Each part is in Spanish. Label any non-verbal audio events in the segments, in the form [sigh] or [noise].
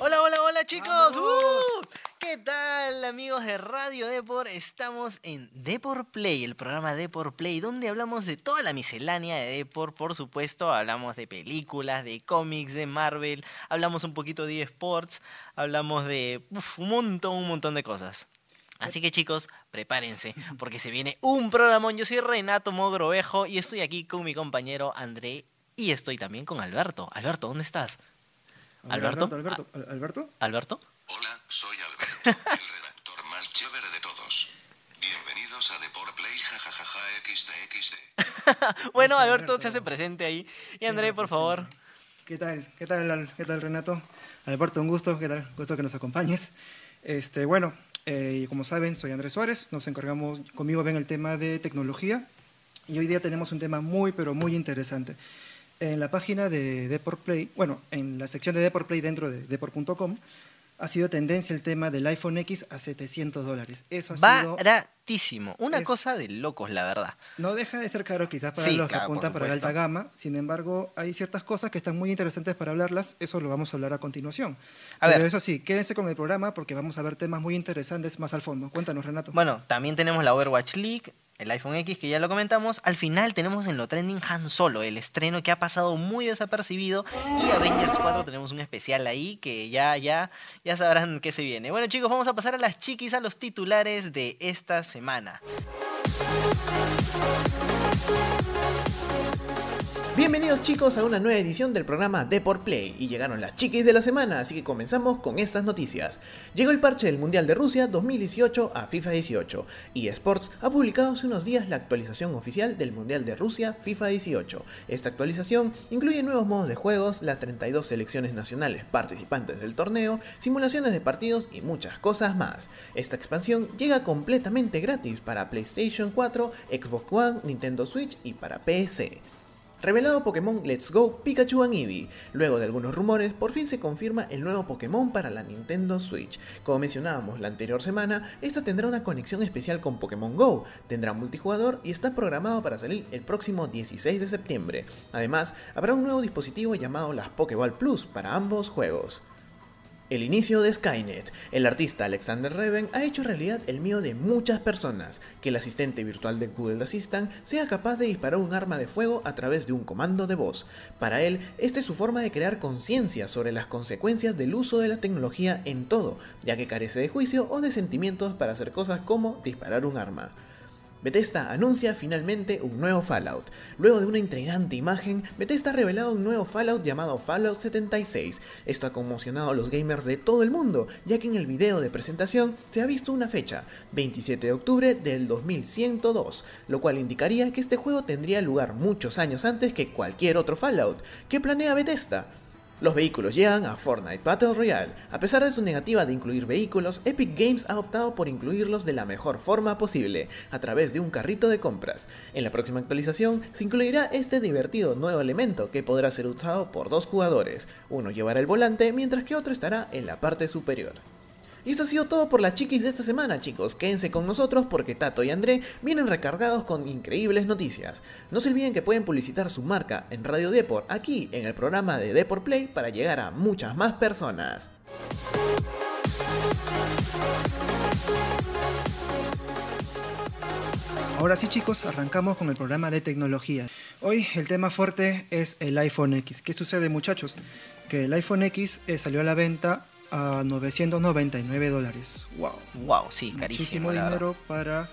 Hola, hola, hola chicos. ¡Uh! ¿Qué tal amigos de Radio Depor? Estamos en Depor Play, el programa Depor Play, donde hablamos de toda la miscelánea de Depor, por supuesto, hablamos de películas, de cómics, de Marvel, hablamos un poquito de eSports, hablamos de uf, un montón, un montón de cosas. Así que chicos, prepárense, porque se viene un programón. Yo soy Renato Mogrovejo y estoy aquí con mi compañero André y estoy también con Alberto. Alberto, ¿dónde estás? Alberto. Alberto, Al- Alberto. ¿Alberto? Hola, soy Alberto, el redactor más chévere de todos. Bienvenidos a Deport Play, jajajaja, xd, [laughs] Bueno, Alberto Alberto. se hace presente ahí. Y André, por favor. ¿Qué tal? ¿Qué tal, Al- qué tal Renato? Alberto, un gusto, ¿qué tal? Gusto que nos acompañes. Este, bueno, eh, como saben, soy Andrés Suárez, nos encargamos, conmigo ven el tema de tecnología y hoy día tenemos un tema muy, pero muy interesante. En la página de Deport Play, bueno, en la sección de Deport Play dentro de deport.com, ha sido tendencia el tema del iPhone X a 700 dólares. Eso ha sido Baratísimo. Una es- cosa de locos, la verdad. No deja de ser caro quizás para Sí, los claro, que apuntan para la alta gama. Sin embargo, hay ciertas cosas que están muy interesantes para hablarlas. Eso lo vamos a hablar a continuación. A Pero ver. eso sí, quédense con el programa porque vamos a ver temas muy interesantes más al fondo. Cuéntanos, Renato. Bueno, también tenemos la Overwatch League, el iPhone X, que ya lo comentamos. Al final tenemos en lo trending Han Solo, el estreno que ha pasado muy desapercibido. Y Avengers 4 tenemos un especial ahí que ya, ya, ya sabrán qué se viene. Bueno, chicos, vamos a pasar a las chiquis, a los titulares de esta semana. Bienvenidos chicos a una nueva edición del programa Deport Play y llegaron las chiquis de la semana, así que comenzamos con estas noticias. Llegó el parche del Mundial de Rusia 2018 a FIFA 18 y Sports ha publicado hace unos días la actualización oficial del Mundial de Rusia FIFA 18. Esta actualización incluye nuevos modos de juegos, las 32 selecciones nacionales participantes del torneo, simulaciones de partidos y muchas cosas más. Esta expansión llega completamente gratis para PlayStation 4, Xbox One, Nintendo Switch y para PC. Revelado Pokémon Let's Go Pikachu and Eevee. Luego de algunos rumores, por fin se confirma el nuevo Pokémon para la Nintendo Switch. Como mencionábamos la anterior semana, esta tendrá una conexión especial con Pokémon Go, tendrá multijugador y está programado para salir el próximo 16 de septiembre. Además, habrá un nuevo dispositivo llamado las Pokéball Plus para ambos juegos. El inicio de Skynet. El artista Alexander Reven ha hecho realidad el miedo de muchas personas, que el asistente virtual de Google Assistant sea capaz de disparar un arma de fuego a través de un comando de voz. Para él, esta es su forma de crear conciencia sobre las consecuencias del uso de la tecnología en todo, ya que carece de juicio o de sentimientos para hacer cosas como disparar un arma. Bethesda anuncia finalmente un nuevo Fallout. Luego de una intrigante imagen, Bethesda ha revelado un nuevo Fallout llamado Fallout 76. Esto ha conmocionado a los gamers de todo el mundo, ya que en el video de presentación se ha visto una fecha, 27 de octubre del 2102, lo cual indicaría que este juego tendría lugar muchos años antes que cualquier otro Fallout. ¿Qué planea Bethesda? Los vehículos llegan a Fortnite Battle Royale. A pesar de su negativa de incluir vehículos, Epic Games ha optado por incluirlos de la mejor forma posible, a través de un carrito de compras. En la próxima actualización se incluirá este divertido nuevo elemento que podrá ser usado por dos jugadores. Uno llevará el volante mientras que otro estará en la parte superior. Y esto ha sido todo por las chiquis de esta semana, chicos. Quédense con nosotros porque Tato y André vienen recargados con increíbles noticias. No se olviden que pueden publicitar su marca en Radio Deport, aquí en el programa de Deport Play, para llegar a muchas más personas. Ahora sí, chicos, arrancamos con el programa de tecnología. Hoy el tema fuerte es el iPhone X. ¿Qué sucede, muchachos? Que el iPhone X eh, salió a la venta a 999 dólares. ¡Wow! Wow, sí, carísimo. Muchísimo dinero para.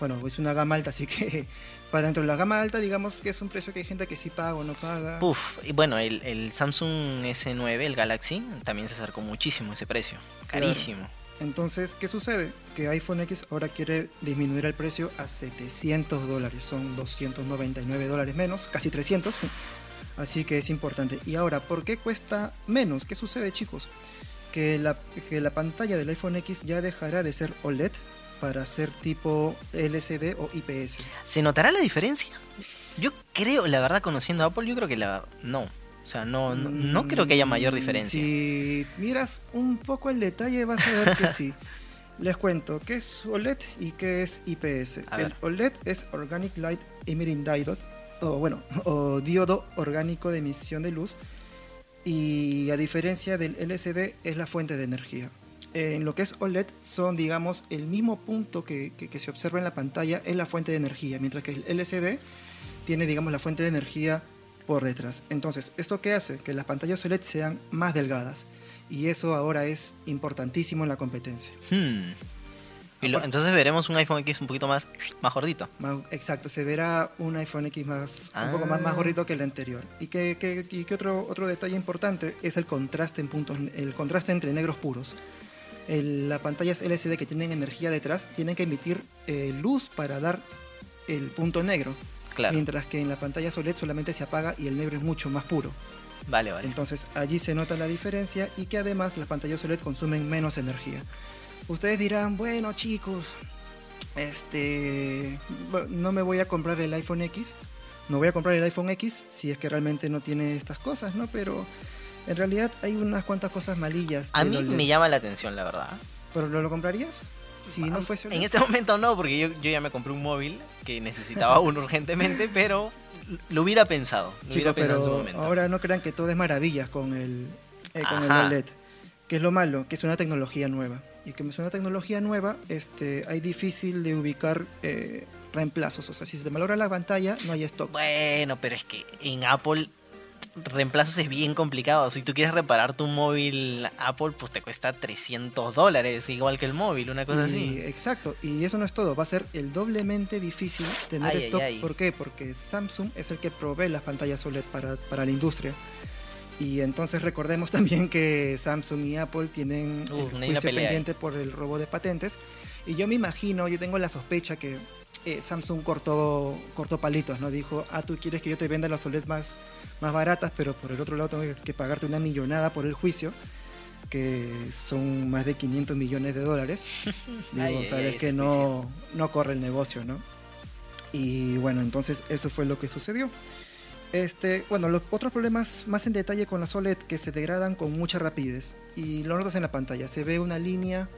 Bueno, es una gama alta, así [laughs] que para dentro de la gama alta, digamos que es un precio que hay gente que sí paga o no paga. Puf, y bueno, el, el Samsung S9, el Galaxy, también se acercó muchísimo ese precio. Claro. Carísimo. Entonces, ¿qué sucede? Que iPhone X ahora quiere disminuir el precio a 700 dólares. Son 299 dólares menos, casi 300. [laughs] Así que es importante. Y ahora, ¿por qué cuesta menos? ¿Qué sucede, chicos? Que la, que la pantalla del iPhone X ya dejará de ser OLED para ser tipo LCD o IPS. ¿Se notará la diferencia? Yo creo, la verdad, conociendo a Apple, yo creo que la no. O sea, no, no, no creo que haya mayor Mm, diferencia. Si miras un poco el detalle, vas a ver que sí. [laughs] Les cuento qué es OLED y qué es IPS. El. OLED es Organic Light Emitting Diode o bueno, [laughs] o diodo orgánico de emisión de luz. Y a diferencia del LCD es la fuente de energía. En lo que es OLED son, digamos, el mismo punto que, que- se observa en la pantalla es la fuente de energía, mientras que el LCD tiene, digamos, la fuente de energía por detrás. Entonces, ¿esto qué hace? Que las pantallas OLED sean más delgadas. Y eso ahora es importantísimo en la competencia. Hmm. Y lo- entonces veremos un iPhone X un poquito más, más gordito. Más- exacto, se verá un iPhone X más, un poco más, Ah. más gordito que el anterior. Y que, que- y que otro, otro detalle importante es el contraste en puntos, el contraste entre negros puros. Las pantallas LCD que tienen energía detrás tienen que emitir eh, luz para dar el punto negro. Claro. Mientras que en la pantalla OLED solamente se apaga y el negro es mucho más puro. Vale, vale. Entonces allí se nota la diferencia y que además las pantallas OLED consumen menos energía. Ustedes dirán, bueno chicos, este, no me voy a comprar el iPhone X, no voy a comprar el iPhone X si es que realmente no tiene estas cosas, ¿no? Pero en realidad hay unas cuantas cosas malillas. A mí me llama la atención, la verdad. ¿Pero lo, lo comprarías? Si no Ah, fuese En este momento no, porque yo, yo ya me compré un móvil que necesitaba uno urgentemente, pero lo hubiera pensado. Lo hubiera pensado en su momento. ahora no crean que todo es maravillas con el, eh, con el. OLED. Que es lo malo, que es una tecnología nueva. Y que es una tecnología nueva, este, hay difícil de ubicar eh, reemplazos. O sea, si se te malogra la pantalla, no hay stock. Bueno, pero es que en Apple reemplazos es bien complicado. Si tú quieres reparar tu móvil Apple, pues te cuesta 300 dólares, igual que el móvil, una cosa Y- así. Exacto, y eso no es todo, va a ser el doblemente difícil tener Ay, ay, stock. ay. ¿Por qué? Porque Samsung es el que provee las pantallas OLED para, para la industria. Y entonces recordemos [laughs] también que Samsung y Apple tienen Uh, el juicio ahí. pendiente por el robo de patentes. Y yo me imagino, yo tengo la sospecha que eh, Samsung cortó, cortó palitos, ¿no? Dijo, ah, tú quieres que yo te venda las OLED más, más baratas, pero por el otro lado tengo que, pagarte una millonada por el juicio, que son más de 500 millones de dólares. [laughs] Digo, Ay, sabes ay, que no, no corre el negocio, ¿no? Y bueno, entonces eso fue lo que sucedió. Este, bueno, los otros problemas más en detalle con las OLED que se degradan con mucha rapidez y lo notas en la pantalla. Se ve una línea,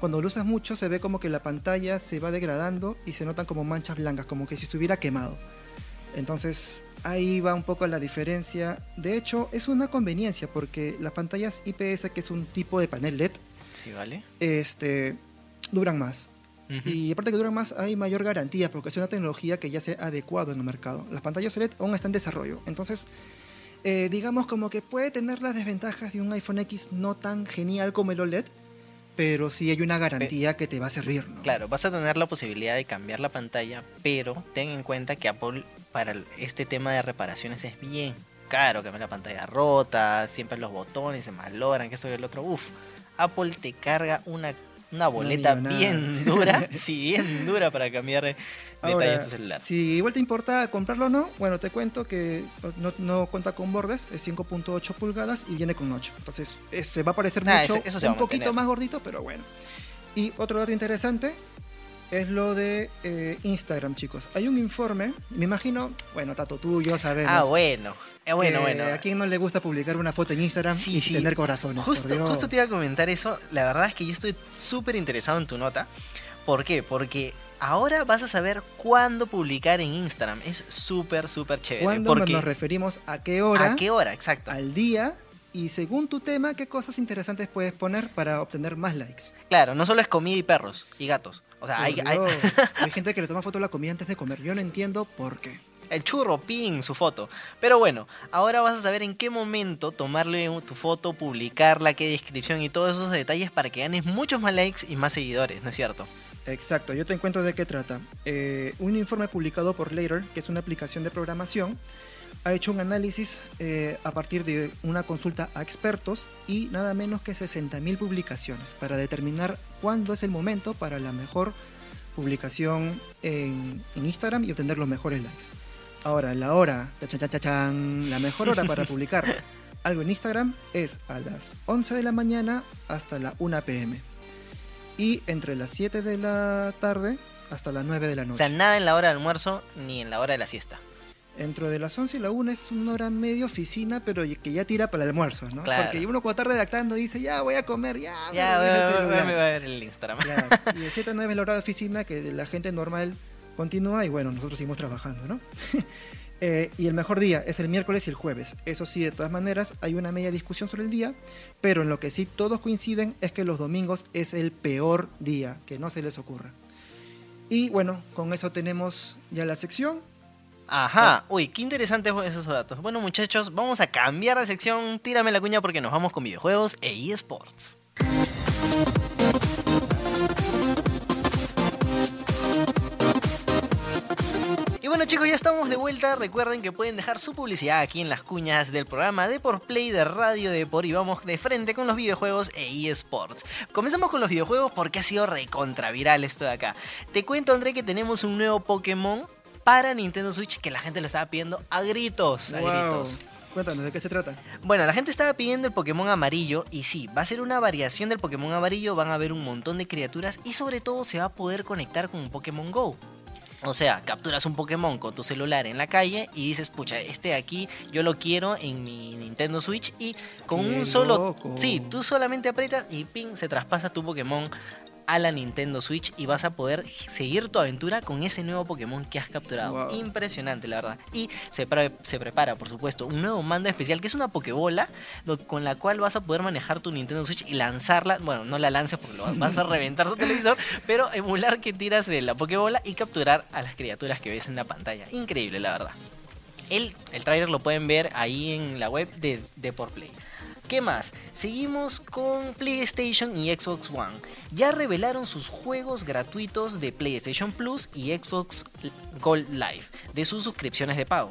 cuando lo usas mucho se ve como que la pantalla se va degradando y se notan como manchas blancas, como que si estuviera quemado. Entonces ahí va un poco la diferencia. De hecho, es una conveniencia porque las pantallas IPS, que es un tipo de panel LED, Sí, ¿vale? este, duran más. Ujú. Y aparte que duran más, hay mayor garantía porque es una tecnología que ya se ha adecuado en el mercado. Las pantallas OLED aún están en desarrollo. Entonces, eh, digamos como que puede tener las desventajas de un iPhone X no tan genial como el OLED, pero sí hay una garantía que te va a servir. ¿no? Claro, vas a tener la posibilidad de cambiar la pantalla, pero ten en cuenta que Apple para este tema de reparaciones es bien caro, cambiar la pantalla rota, siempre los botones se malogran, que eso y el otro. Uf, Apple te carga una, una boleta bien dura, [laughs] sí, bien dura para cambiar de detalle Ahora, en tu celular. Si igual te importa comprarlo o no, bueno, te cuento que no, no cuenta con bordes, es 5.8 pulgadas y viene con 8. Entonces, eh, se va a parecer Ah, mucho, eso- un poquito más gordito, pero bueno. Y otro dato interesante es lo de eh, Instagram, chicos. Hay un informe, me imagino, bueno, Tato, tú yo sabemos. Ah, bueno, eh, bueno, bueno. ¿A quién no le gusta publicar una foto en Instagram Sí, y sí. tener corazones? por Justo, Dios? justo te iba a comentar eso. La verdad es que yo estoy súper interesado en tu nota. ¿Por qué? Porque ahora vas a saber cuándo publicar en Instagram. Es súper, súper chévere. ¿Cuándo porque nos referimos? ¿A qué hora? ¿A qué hora? Exacto. Al día. Y según tu tema, ¿qué cosas interesantes puedes poner para obtener más likes? Claro, no solo es comida y perros y gatos. O sea, hay, hay- [laughs] hay gente que le toma foto a la comida antes de comer. Yo no entiendo por qué. el churro, pin, su foto. Pero bueno, ahora vas a saber en qué momento tomarle tu foto, publicarla, qué descripción y todos esos detalles para que ganes muchos más likes y más seguidores, ¿no es cierto? Exacto, yo te encuentro de qué trata. Eh, un informe publicado por Later, que es una aplicación de programación, ha hecho un análisis eh, a partir de una consulta a expertos y nada menos que 60.000 publicaciones para determinar cuándo es el momento para la mejor publicación en, en Instagram y obtener los mejores likes. Ahora, la hora, la mejor hora para [laughs] publicar algo en Instagram es a las 11 de la mañana hasta la 1 pm. Y entre las 7 de la tarde hasta las 9 de la O noche. sea, nada en la hora de almuerzo ni en la hora de la siesta. Entre de las 11 y la 1 es una hora medio oficina, pero que ya tira para el almuerzo, ¿no? Claro. Porque uno cuando está redactando dice, ya voy a comer, ya. Ya, voy, voy- me va a ver el Instagram. Ya, Y de 7 a 9 es la hora de oficina que la gente normal continúa y bueno, nosotros seguimos trabajando, ¿no? [laughs] Eh, y el mejor día es el miércoles y el jueves. Eso sí, de todas maneras, hay una media discusión sobre el día, pero en lo que sí todos coinciden es que los domingos es el peor día, que no se les ocurra. Y bueno, con eso tenemos ya la sección. Ajá, uy, qué interesantes esos datos. Bueno, muchachos, vamos a cambiar de sección. Tírame la cuña porque nos vamos con videojuegos e eSports. Y bueno chicos, ya estamos de vuelta. Recuerden que pueden dejar su publicidad aquí en las cuñas del programa de por Play de Radio Depor y vamos de frente con los videojuegos e eSports. Comenzamos con los videojuegos porque ha sido recontraviral esto de acá. Te cuento André que tenemos un nuevo Pokémon para Nintendo Switch que la gente lo estaba pidiendo a gritos, a Wow. gritos. Cuéntanos, ¿de qué se trata? Bueno, la gente estaba pidiendo el Pokémon amarillo y sí, va a ser una variación del Pokémon amarillo, van a haber un montón de criaturas y sobre todo se va a poder conectar con un Pokémon Go. O sea, capturas un Pokémon con tu celular en la calle y dices, pucha, este de aquí yo lo quiero en mi Nintendo Switch y con ¡Qué un solo... loco! Sí, tú solamente aprietas y ping, se traspasa tu Pokémon a la Nintendo Switch y vas a poder seguir tu aventura con ese nuevo Pokémon que has capturado. Wow. Impresionante, la verdad. Y se, pre- se prepara, por supuesto, un nuevo mando especial que es una Pokébola con la cual vas a poder manejar tu Nintendo Switch y lanzarla. Bueno, no la lances porque lo vas a reventar tu televisor, [laughs] pero emular que tiras de la Pokébola y capturar a las criaturas que ves en la pantalla. Increíble, la verdad. El, el trailer lo pueden ver ahí en la web de, de Por Play. ¿Qué más? Seguimos con PlayStation y Xbox One. Ya revelaron sus juegos gratuitos de PlayStation Plus y Xbox Gold Live de sus suscripciones de pago.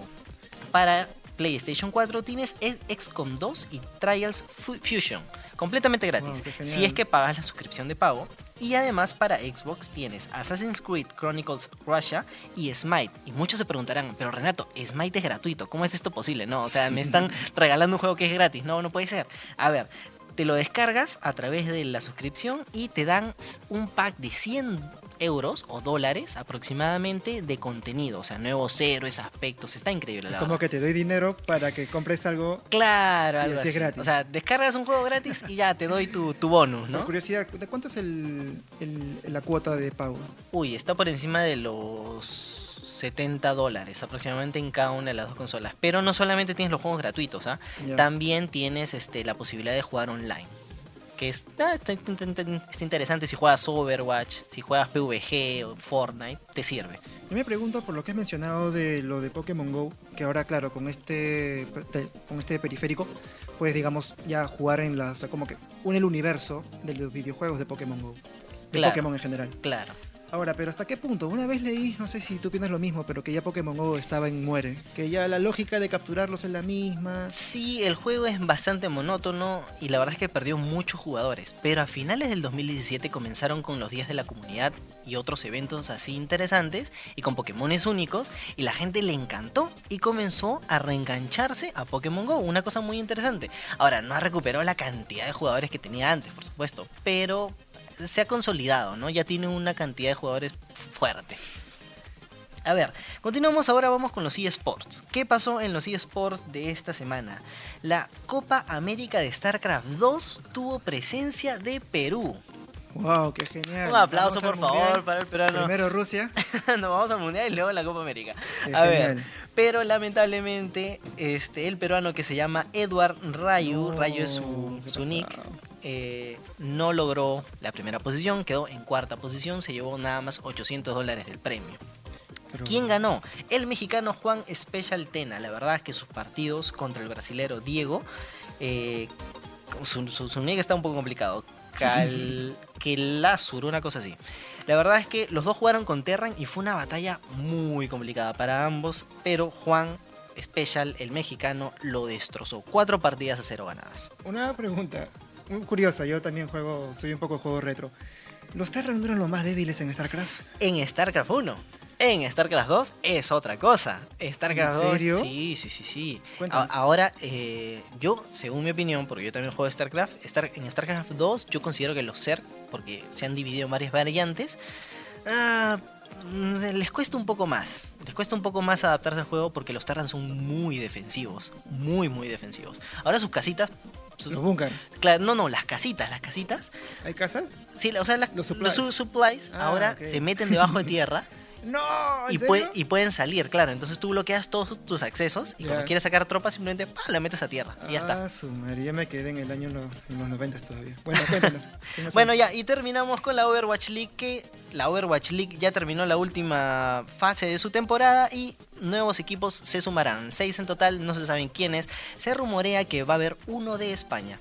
Para PlayStation 4 tienes XCOM 2 y Trials Fu- Fusion, completamente gratis, Wow, si es que pagas la suscripción de pago. Y además para Xbox tienes Assassin's Creed Chronicles Russia y Smite. Y muchos se preguntarán, pero Renato, Smite es gratuito, ¿cómo es esto posible? No, o sea, me están [laughs] regalando un juego que es gratis, no, no puede ser. A ver, te lo descargas a través de la suscripción y te dan un pack de 100 euros o dólares aproximadamente de contenido, o sea, nuevos héroes, aspectos, está increíble la Como verdad. que te doy dinero para que compres algo. Claro, Y algo así es gratis. O sea, descargas un juego gratis y ya te doy tu, tu bonus, Por ¿no? curiosidad, ¿de cuánto es el, el- la cuota de pago? Uy, está por encima de los 70 dólares aproximadamente en cada una de las dos consolas. Pero no solamente tienes los juegos gratuitos, ¿ah? También tienes este, la posibilidad de jugar online. Que es, ah, está, está- interesante si juegas Overwatch, si juegas PvG o Fortnite, te sirve. Yo me pregunto por lo que has mencionado de lo de Pokémon Go, que ahora, claro, con este, te- con este periférico, puedes, digamos, ya jugar en la, o sea, como que une el universo de los videojuegos de Pokémon Go, de Claro. Pokémon en general. Claro. Ahora, pero ¿hasta qué punto? Una vez leí, no sé si tú piensas lo mismo, pero que ya Pokémon Go estaba en muere, que ya la lógica de capturarlos es la misma. Sí, el juego es bastante monótono y la verdad es que perdió muchos jugadores, pero a finales del 2017 comenzaron con los días de la comunidad y otros eventos así interesantes y con Pokémones únicos y la gente le encantó y comenzó a reengancharse a Pokémon Go, una cosa muy interesante. Ahora, no ha recuperado la cantidad de jugadores que tenía antes, por supuesto, pero se ha consolidado, ¿no? Ya tiene una cantidad de jugadores fuerte. A ver, continuamos ahora, vamos con los eSports. ¿Qué pasó en los eSports de esta semana? La Copa América de StarCraft 2 tuvo presencia de Perú. ¡Wow! ¡Qué genial! Un aplauso, Vamos por favor, Mundial. para el peruano. Primero Rusia. [laughs] Nos vamos al Mundial y luego a la Copa América. Qué A ver, pero lamentablemente este, el peruano que se llama Edward Rayu, No, Rayu es su, su nick. Eh, no logró la primera posición, quedó en cuarta posición, se llevó nada más 800 dólares del premio. Pero- ¿Quién ganó? El mexicano Juan Special Tena. La verdad es que sus partidos contra el brasilero Diego, eh, su, su, su nick está un poco complicado. Cal, [laughs] Kelazur, una cosa así. La verdad es que los dos jugaron con Terran y fue una batalla muy complicada para ambos, pero Juan Special, el mexicano, lo destrozó. Cuatro partidas a cero ganadas. Una pregunta muy curiosa, yo también juego, soy un poco de juego retro. ¿Los Terran eran los más débiles en StarCraft? En StarCraft 1. En StarCraft 2 es otra cosa. StarCraft ¿En 2. serio? Sí, sí, sí, sí. Cuéntanos. Ahora, eh, yo, según mi opinión, porque yo también juego StarCraft, Star- en StarCraft 2 yo considero que los Zerg, porque se han dividido en varias variantes, ah, les cuesta un poco más. Les cuesta un poco más adaptarse al juego porque los Terran son muy defensivos. Muy, muy defensivos. Ahora sus casitas... Los claro, no, no, las casitas, las casitas ¿Hay casas? Sí, o sea, las- Los supplies. su- supplies Ah, ahora se meten debajo de tierra [laughs] No, ¿en Y, serio? y pueden salir, claro. Entonces tú bloqueas todos tus accesos y cuando Ya. quieres sacar tropas simplemente ¡pam! la metes a tierra y ya está. Ah, su madre, yo me quedé en el año no- en los 90 todavía. Bueno, cuéntanos. [laughs] ¿qué más Bueno, ya, y terminamos con la Overwatch League, que la Overwatch League ya terminó la última fase de su temporada y nuevos equipos se sumarán. Seis en total, no se saben quiénes. Se rumorea que va a haber uno de España.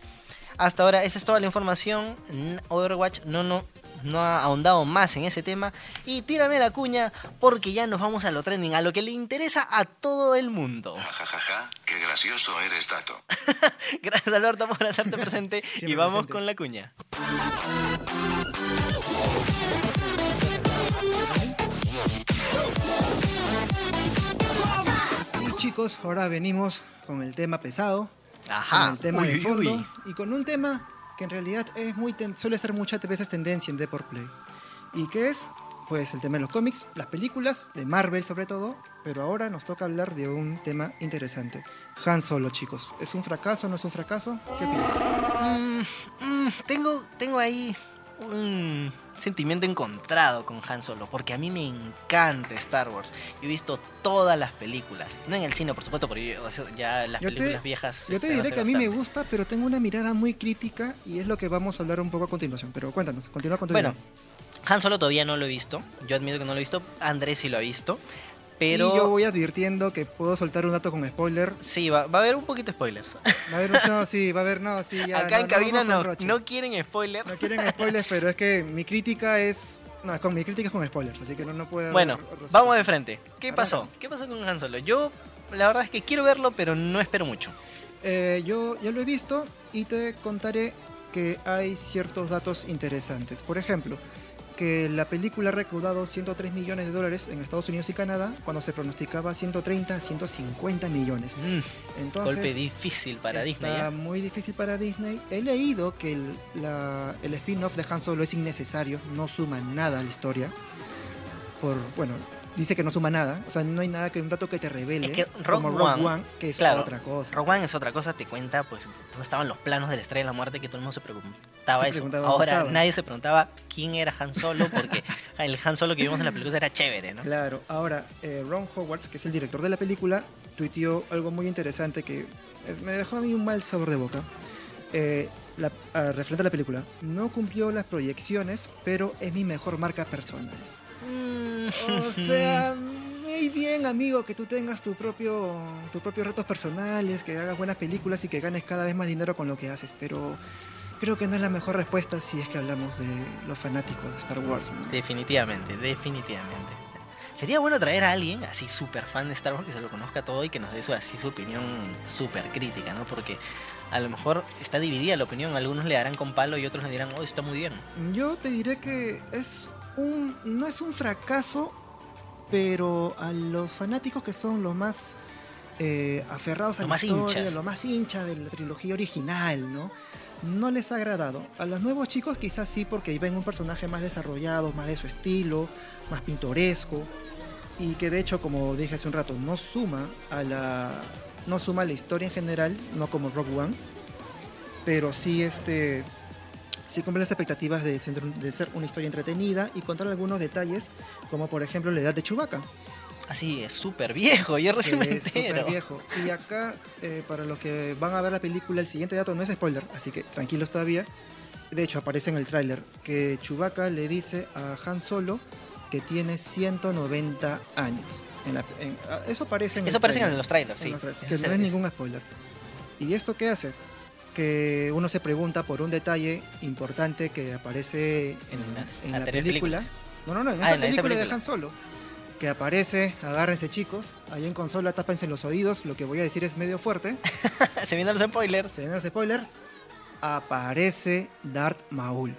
Hasta ahora, esa es toda la información. Overwatch no, no, no ha ahondado más en ese tema. Y tírame la cuña, porque ya nos vamos a lo trending, a lo que le interesa a todo el mundo. Ja, ja, ja, ja, qué gracioso eres, Tato. [laughs] Gracias, Alberto, por hacerte presente. [laughs] y vamos presente. con la cuña. Y chicos, ahora venimos con el tema pesado, Ajá. con el tema Uy, de fondo uy. y con un tema que en realidad es muy suele ser muchas veces tendencia en Deport Play. ¿Y qué es? Pues el tema de los cómics, las películas, de Marvel sobre todo, pero ahora nos toca hablar de un tema interesante. Han Solo, chicos. ¿Es un fracaso no es un fracaso? ¿Qué opinas? Mm, mm, tengo, tengo ahí un sentimiento encontrado con Han Solo, porque a mí me encanta Star Wars. Yo he visto todas las películas, no en el cine, por supuesto, porque yo- ya las Yo te- películas viejas. Yo te este, diré que a mí me gusta, pero tengo una mirada muy crítica y es lo que vamos a hablar un poco a continuación. Pero cuéntanos, continúa con tu Bueno, idea. Han Solo todavía no lo he visto. Yo admito que no lo he visto. Andrés sí lo ha visto. Pero Y yo voy advirtiendo que puedo soltar un dato con spoiler. sí, va, va a haber un poquito de spoilers. Va a haber, no, sí, va a haber, no, sí, ya. Acá no, en cabina no, no quieren spoilers. No quieren spoilers, pero es que mi crítica es. No, es con, mi crítica es con spoilers, así que no, no haber Bueno, vamos de frente. ¿Qué Arranca. pasó? ¿Qué pasó con Han Solo? Yo, la verdad es que quiero verlo, pero no espero mucho. Eh, yo ya lo he visto y te contaré que hay ciertos datos interesantes. Por ejemplo, que la película ha recaudado 103 millones de dólares en Estados Unidos y Canadá, cuando se pronosticaba 130, 150 millones. Mm, Entonces, golpe difícil para Disney. ¿eh? muy difícil para Disney. He leído que el, la- el spin-off de Han Solo es innecesario, no suma nada a la historia. Por, bueno, dice que no suma nada, o sea, no hay nada que un dato que te revele. Es que como Rogue Rogue One, One, que es claro, otra cosa. Rogue One es otra cosa, te cuenta pues dónde estaban los planos de la Estrella de la Muerte que todo el mundo se preguntaba Se eso. preguntaba Ahora nadie se preguntaba quién era Han Solo porque [laughs] el Han Solo que vimos en la película era chévere, ¿no? Claro, ahora eh, Ron Howard, que es el director de la película, tuiteó algo muy interesante que me dejó a mí un mal sabor de boca. Eh, la, ah, referente a la película, no cumplió las proyecciones, pero es mi mejor marca personal. Mm, O sea, muy bien, amigo, que tú tengas tu propio, tus propios retos personales, que hagas buenas películas y que ganes cada vez más dinero con lo que haces, pero creo que no es la mejor respuesta si es que hablamos de los fanáticos de Star Wars. ¿no? definitivamente, definitivamente. Sería bueno traer a alguien así súper fan de Star Wars que se lo conozca todo y que nos dé su, así su opinión súper crítica, ¿no? Porque a lo mejor está dividida la opinión, algunos le darán con palo y otros le dirán, oh, está muy bien. Yo te diré que es un, no es un fracaso, pero a los fanáticos que son los más eh, aferrados a Los la más historia, hinchas. los más hinchas de la trilogía original, ¿no? No les ha agradado. A los nuevos chicos quizás sí, porque ven un personaje más desarrollado, más de su estilo, más pintoresco, y que de hecho, como dije hace un rato, no suma a la, no suma a la historia en general, no como Rogue One, pero sí este sí cumple las expectativas de ser, de ser una historia entretenida y contar algunos detalles, como por ejemplo la edad de Chewbacca, Así es súper viejo, yo recién me es súper entero. viejo. Y acá, eh, para los que van a ver la película, el siguiente dato no es spoiler, así que tranquilos todavía. De hecho, aparece en el tráiler que Chewbacca le dice a Han Solo que tiene 190 años. En la- en- ah, eso aparece en Eso aparece en los trailers, sí. los trailers, que no es ningún spoiler. ¿Y esto qué hace? Que uno se pregunta por un detalle importante que aparece en, En las en la película. películas. No, no, no, en Ah, en esa película, de película. Han Solo. Que aparece, agárrense chicos, ahí en consola, tápense los oídos, lo que voy a decir es medio fuerte. [laughs] se vienen los spoilers. Se vienen los spoilers. Aparece Darth Maul.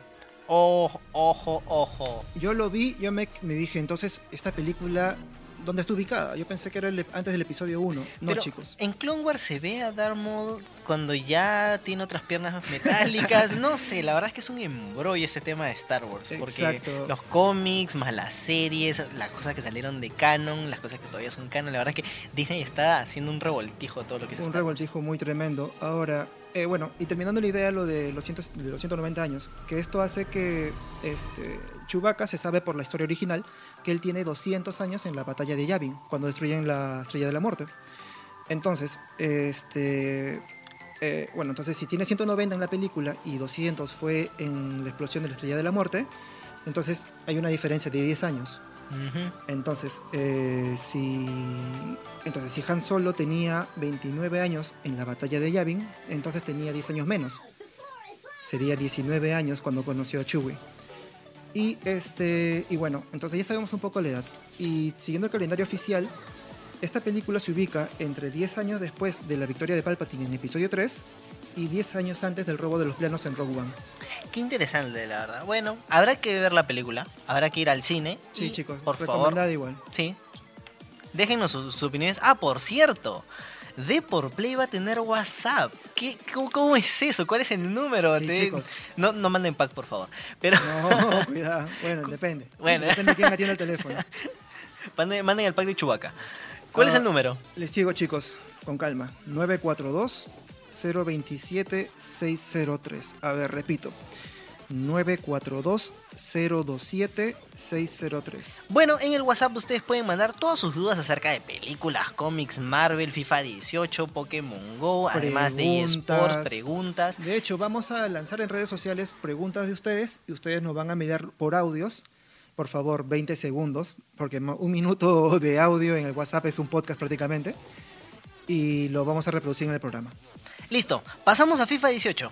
Ojo, ojo, ojo. Yo lo vi, yo me, me dije, entonces, esta película, ¿dónde está ubicada? Yo pensé que era el- antes del episodio 1. No, Pero chicos. En Clone Wars se ve a Darth Maul cuando ya tiene otras piernas [laughs] metálicas. no sé, la verdad es que es un embrollo ese tema de Star Wars. Porque Exacto. los cómics, más las series, las cosas que salieron de canon, las cosas que todavía son canon. La verdad es que Disney está haciendo un revoltijo todo lo que es Un Star Wars. revoltijo muy tremendo. Ahora, eh, bueno, y terminando la idea lo de los, cientos- de los 190 años, que esto hace que este, Chewbacca se sabe por la historia original que él tiene 200 años en la batalla de Yavin, cuando destruyen la Estrella de la Muerte. Entonces, este... eh, bueno, entonces si tiene 190 en la película y 200 fue en la explosión de la Estrella de la Muerte, entonces hay una diferencia de 10 años. Entonces, eh, si, entonces, si Han Solo tenía 29 años en la batalla de Yavin, entonces tenía 10 años menos. Sería 19 años cuando conoció a Chewie. Y, este, y bueno, entonces ya sabemos un poco la edad. Y siguiendo el calendario oficial, esta película se ubica entre 10 años después de la victoria de Palpatine en episodio 3 y 10 años antes del robo de los planos en Rogue One. Qué interesante, la verdad. Bueno, habrá que ver la película, habrá que ir al cine. Sí, y, chicos, por favor, igual. Sí. Déjenos sus, sus opiniones. Ah, por cierto. De por Play va a tener WhatsApp. ¿Qué, cómo, cómo es eso? ¿Cuál es el número? Sí, Te-. No, no manden pack, por favor. Pero No, [laughs] cuidado. Bueno, depende. Bueno. Depende de quién atienda el teléfono. [laughs] manden, manden el pack de Chubaca. ¿Cuál es Ah. el número? Les digo, chicos, con calma. 942-027-603. A ver, repito. 942-027-603. Bueno, en el WhatsApp ustedes pueden mandar todas sus dudas acerca de películas, cómics, Marvel, FIFA 18, Pokémon Go, además de eSports, Preguntas. De hecho, vamos a lanzar en redes sociales preguntas de ustedes y ustedes nos van a mediar por audios. Por favor, 20 segundos, porque un minuto de audio en el WhatsApp es un podcast prácticamente. Y lo vamos a reproducir en el programa. Listo, pasamos a FIFA 18.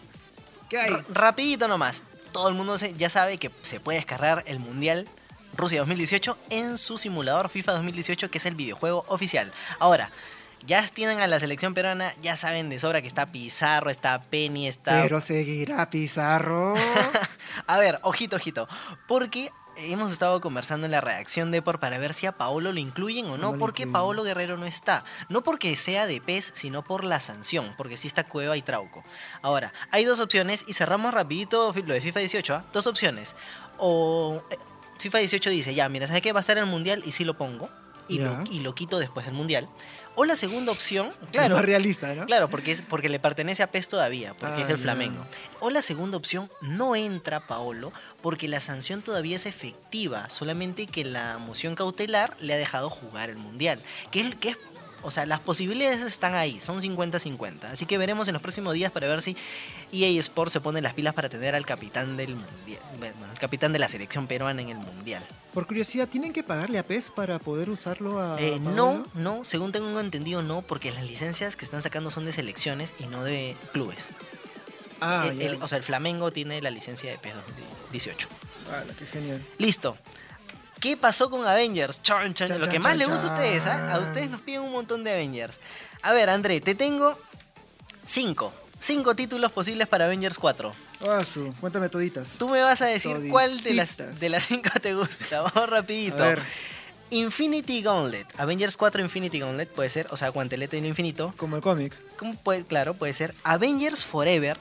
¿Qué hay? R- rapidito nomás. Todo el mundo ya sabe que se puede descargar el Mundial Rusia 2018 en su simulador FIFA 2018, que es el videojuego oficial. Ahora, ya tienen a la selección peruana, ya saben de sobra que está Pizarro, está Penny, está... Pero seguirá Pizarro. [laughs] A ver, ojito, ojito. Porque hemos estado conversando en la redacción de por para ver si a Paolo lo incluyen o no. Porque. Paolo Guerrero no está. No porque sea de PES, sino por la sanción. Porque sí está Cueva y Trauco. Ahora, hay dos opciones y cerramos rapidito lo de FIFA 18. ¿ah? Dos opciones. O eh, FIFA 18 dice, ya, mira, ¿sabes qué? Va a estar el Mundial y sí lo pongo. Y, lo, y lo quito después del Mundial. O la segunda opción, Claro. claro, Más realista, ¿no? Claro, porque, es, porque le pertenece a PES todavía, porque Ah, es del ya. Flamengo. O la segunda opción, no entra Paolo, porque la sanción todavía es efectiva, solamente que la moción cautelar le ha dejado jugar el Mundial. Que es, que es, o sea, las posibilidades están ahí, son 50-50. Así que veremos en los próximos días para ver si EA Sports se pone las pilas para tener al capitán del Mundial, bueno, el capitán de la selección peruana en el Mundial. Por curiosidad, ¿tienen que pagarle a PES para poder usarlo a Eh, no, no, según tengo entendido, no, porque las licencias que están sacando son de selecciones y no de clubes. Ah, El- o sea, el Flamengo tiene la licencia de PES 2018. Ala, qué genial. Listo. ¿Qué pasó con Avengers? Chan, chan, Chan, Lo que más le gusta a ustedes, ¿ah? A ustedes nos piden un montón de Avengers. A ver, André, te tengo cinco. Cinco títulos posibles para Avengers 4. Ah, su, cuéntame toditas. Tú me vas a decir cuál de las, de las cinco te gusta. [laughs] Vamos rapidito. A ver, Infinity Gauntlet. Avengers 4 Infinity Gauntlet puede ser, o sea, guantelete lo infinito. como el cómic. Claro, puede ser Avengers Forever,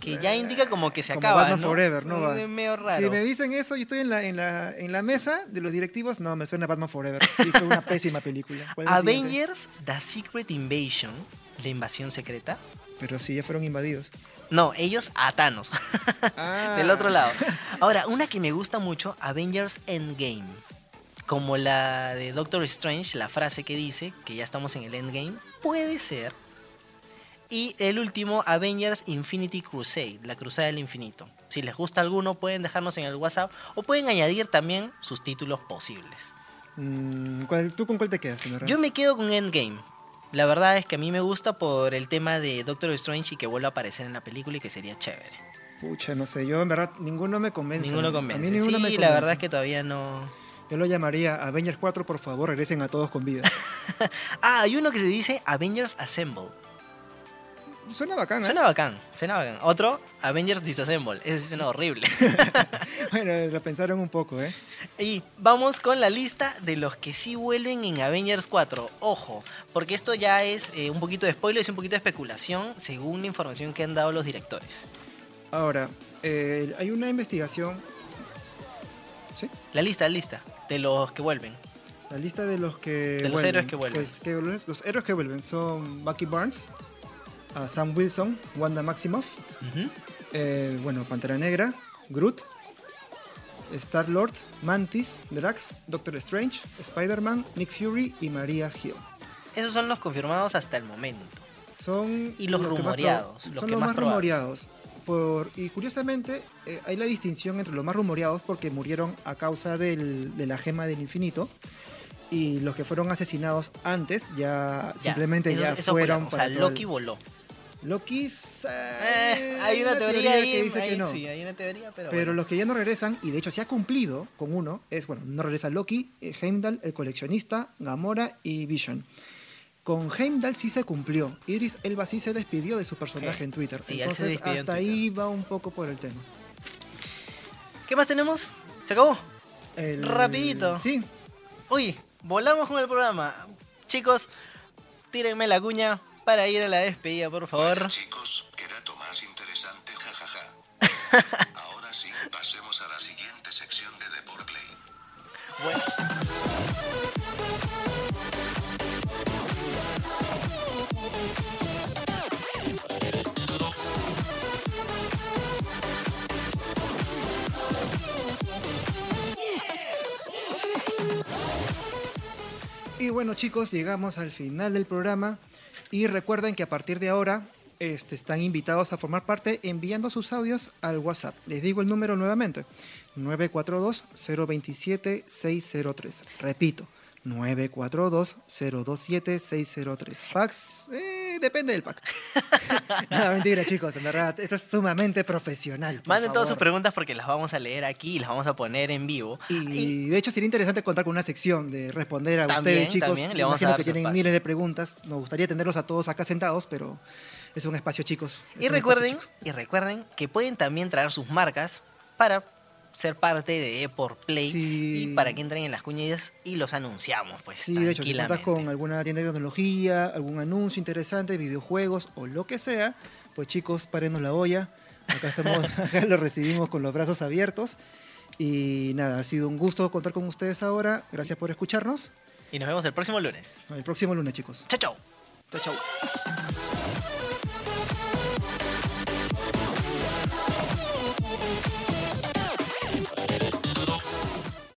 que ya indica como que se como acaba, Batman ¿no? Forever, ¿no? Va. Medio raro. Si me dicen eso, yo estoy en la, en, la, en la mesa de los directivos, no, me suena Batman Forever. Sí, fue una pésima película. Avengers The Secret Invasion, la invasión secreta. Pero sí, ya fueron invadidos. No, ellos a Thanos, Ah. [laughs] del otro lado. Ahora, una que me gusta mucho, Avengers Endgame. Como la de Doctor Strange, la frase que dice que ya estamos en el Endgame, puede ser. Y el último, Avengers Infinity Crusade, la cruzada del infinito. Si les gusta alguno, pueden dejarnos en el WhatsApp o pueden añadir también sus títulos posibles. Mm, ¿cuál- ¿Tú con cuál te quedas, señora? Yo me quedo con Endgame. La verdad es que a mí me gusta por el tema de Doctor Strange y que vuelva a aparecer en la película y que sería chévere. Pucha, no sé, yo en verdad ninguno me convence. Ninguno A mí convence. ninguno sí, me la convence. verdad es que todavía no. Yo lo llamaría Avengers 4, por favor, regresen a todos con vida. [laughs] Ah, hay uno que se dice Avengers Assemble. Suena bacán, ¿eh? Suena bacán, suena bacán. Otro, Avengers Disassemble. Ese suena horrible. [laughs] Bueno, lo pensaron un poco, ¿eh? y vamos con la lista de los que sí vuelven en Avengers 4. Ojo, porque esto ya es eh, un poquito de spoiler, es un poquito de especulación según la información que han dado los directores. Ahora, eh, hay una investigación. ¿Sí? La lista, la lista de los que vuelven. La lista de los que. De los héroes que vuelven. Pues, que vuelven- los héroes que vuelven son Bucky Barnes, a Sam Wilson, Wanda Maximoff, eh, bueno, Pantera Negra, Groot, Star-Lord, Mantis, Drax, Doctor Strange, Spider-Man, Nick Fury y Maria Hill. Esos son los confirmados hasta el momento. Son Y los que más rumoreados, los son que los más más rumoreados. Por, y curiosamente, eh, hay la distinción entre los más rumoreados porque murieron a causa del- de la gema del infinito. Y los que fueron asesinados antes ya, Ya, simplemente ya fueron. O sea, el- Loki Loki. Eh, hay una teoría, ahí, que dice ahí que no. sí, hay una teoría, pero, Pero bueno. los que ya no regresan, y de hecho se ha cumplido con uno, es, bueno, no regresa Loki, eh, Heimdall, el coleccionista, Gamora y Vision. Con Heimdall sí se cumplió. Idris Elba sí se despidió de su personaje Eh, en Twitter. sí, Entonces en hasta ahí va un poco por el tema. ¿Qué más tenemos? ¿Se acabó? El- Rapidito. Sí, Uy, volamos con el programa. Chicos, tírenme la cuña para ir a la despedida, por favor. Chicos, qué dato más interesante, jajaja. [laughs] Ahora sí, pasemos a la siguiente sección de Deport Play. Bueno. Y bueno chicos, llegamos al final del programa y recuerden que a partir de ahora este, están invitados a formar parte enviando sus audios al WhatsApp. Les digo el número nuevamente, 942-027-603. Repito, 942-027-603. Fax, eh, depende del pack. [laughs] no, mentira chicos, en verdad, esto es sumamente profesional. Manden todas sus preguntas porque las vamos a leer aquí y las vamos a poner en vivo. Y, de hecho sería interesante contar con una sección de responder a También, ustedes, chicos. también, le vamos a dar que tienen miles de preguntas. Nos gustaría tenerlos a todos acá sentados, pero es un espacio, chicos. Es Y recuerden, espacio, y recuerden que pueden también traer sus marcas para ser parte de Eport Play Sí. y para que entren en las cuñillas y los anunciamos, pues. Sí, de hecho, si cuentas con alguna tienda de tecnología, algún anuncio interesante, videojuegos o lo que sea, pues chicos, párenos la olla. Acá estamos, [laughs] acá lo recibimos con los brazos abiertos. Y nada, ha sido un gusto contar con ustedes ahora. Gracias por escucharnos. Y nos vemos el próximo lunes. El próximo lunes, chicos. Chao, chao. Chao, chao.